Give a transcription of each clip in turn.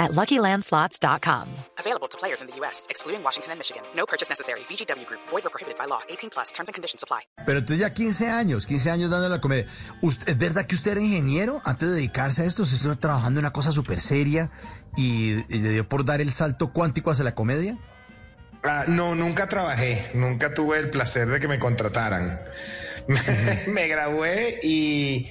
at LuckyLandSlots.com. Available to players in the U.S., excluding Washington and Michigan. No purchase necessary. VGW Group. Void or prohibited by law. 18 plus. Terms and conditions apply. Pero entonces ya 15 años, 15 años dando la comedia. ¿Usted- ¿Es verdad que usted era ingeniero antes de dedicarse a esto? ¿Usted estuvo trabajando en una cosa súper seria y, y le dio por dar el salto cuántico hacia la comedia? Ah, no, nunca trabajé, nunca tuve el placer de que me contrataran. me gradué y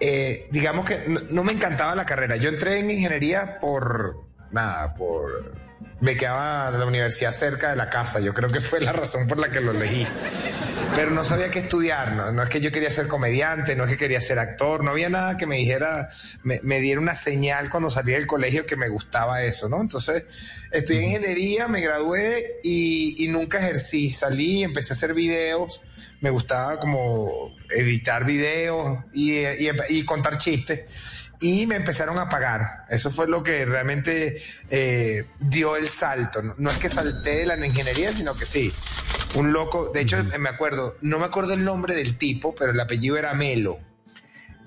eh, digamos que no, no me encantaba la carrera. Yo entré en ingeniería por nada, por me quedaba de la universidad cerca de la casa. Yo creo que fue la razón por la que lo elegí. Pero no sabía qué estudiar, ¿no? No es que yo quería ser comediante, no es que quería ser actor, no había nada que me dijera, me, me diera una señal cuando salí del colegio que me gustaba eso, ¿no? Entonces, estudié ingeniería, me gradué y, y nunca ejercí. Salí, empecé a hacer videos, me gustaba como editar videos y, y- y contar chistes. Y me empezaron a pagar. Eso fue lo que realmente eh, dio el salto. No, no es que salté de la ingeniería, sino que sí. Un loco, de hecho, me acuerdo, no me acuerdo el nombre del tipo, pero el apellido era Melo.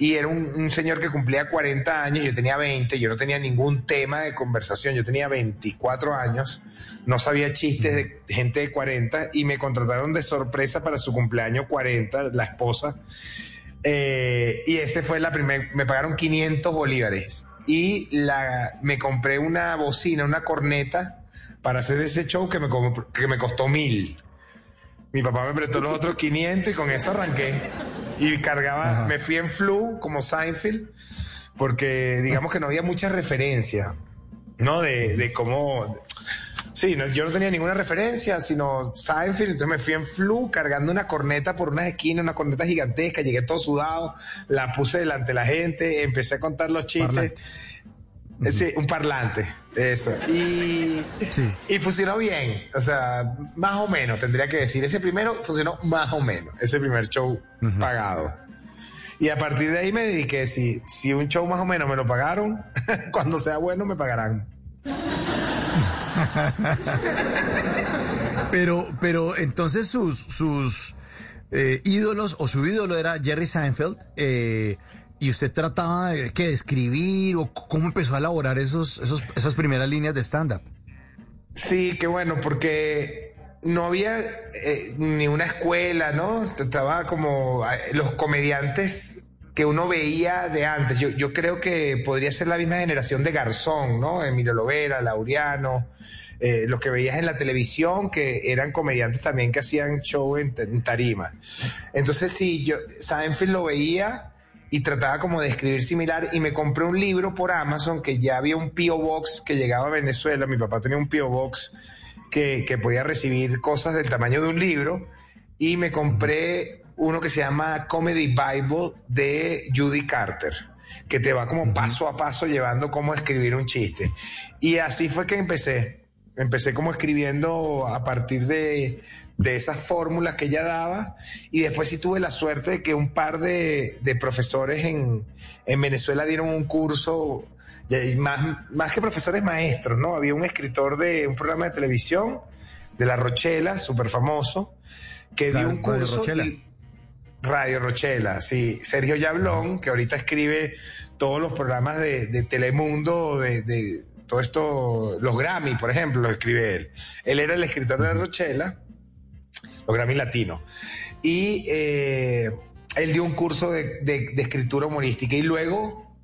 Y era un, un señor que cumplía 40 años, yo tenía 20, yo no tenía ningún tema de conversación, yo tenía 24 años, no sabía chistes de gente de 40 y me contrataron de sorpresa para su cumpleaños 40, la esposa. Eh, y ese fue la primera, me pagaron 500 bolívares y la, me compré una bocina, una corneta para hacer ese show que me, que me costó mil. Mi papá me prestó los otros 500 y con eso arranqué. Y cargaba, me fui en flu como Seinfeld, porque digamos que no había mucha referencia, ¿no? De, de cómo... Sí, no, yo no tenía ninguna referencia, sino Seinfeld, entonces me fui en flu cargando una corneta por unas esquinas, una corneta gigantesca, llegué todo sudado, la puse delante de la gente, empecé a contar los chistes. Sí, un parlante, eso. Y, Sí. y funcionó bien, o sea, más o menos, tendría que decir. Ese primero funcionó más o menos, ese primer show pagado. Y a partir de ahí me dediqué, si, si un show más o menos me lo pagaron, cuando sea bueno me pagarán. Pero, pero entonces sus, sus eh, ídolos o su ídolo era Jerry Seinfeld eh, y usted trataba de, ¿qué, de escribir o cómo empezó a elaborar esos, esos, esas primeras líneas de stand-up. Sí, qué bueno, porque no había eh, ni una escuela, ¿no? Estaba como los comediantes que uno veía de antes. Yo, yo creo que podría ser la misma generación de Garzón, ¿no? Emilio Lovera, Laureano, eh, los que veías en la televisión, que eran comediantes también que hacían show en, en tarima. Entonces, sí, yo Seinfeld lo veía y trataba como de escribir similar y me compré un libro por Amazon que ya había un P.O. Box que llegaba a Venezuela, mi papá tenía un P.O. Box que, que podía recibir cosas del tamaño de un libro y me compré uno que se llama Comedy Bible de Judy Carter que te va como paso a paso llevando cómo escribir un chiste y así fue que empecé empecé como escribiendo a partir de, de esas fórmulas que ella daba y después sí tuve la suerte de que un par de, de profesores en, en Venezuela dieron un curso, y más, más que profesores maestros, ¿no? Había un escritor de un programa de televisión de La Rochela, súper famoso, que Claro, dio un Radio curso... Rochela. y- Radio Rochela, sí. Sergio Yablón, que ahorita escribe todos los programas de, de Telemundo, de, de todo esto, los Grammy, por ejemplo, lo escribe él. Él era el escritor de Rochela, los Grammy latinos. Y eh, él dio un curso de, escritura humorística y luego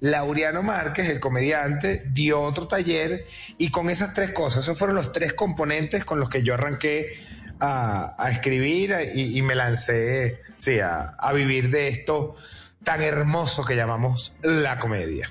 Laureano Márquez, el comediante, dio otro taller y con esas tres cosas, esos fueron los tres componentes con los que yo arranqué a, escribir y, me lancé sí, a vivir de esto tan hermoso que llamamos la comedia.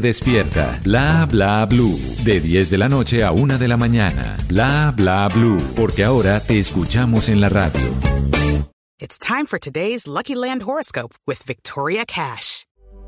despierta. Bla bla blue. De 10 de la noche a 1 de la mañana. Bla bla blue. Porque ahora te escuchamos en la radio. It's time for today's Lucky Land horoscope with Victoria Cash.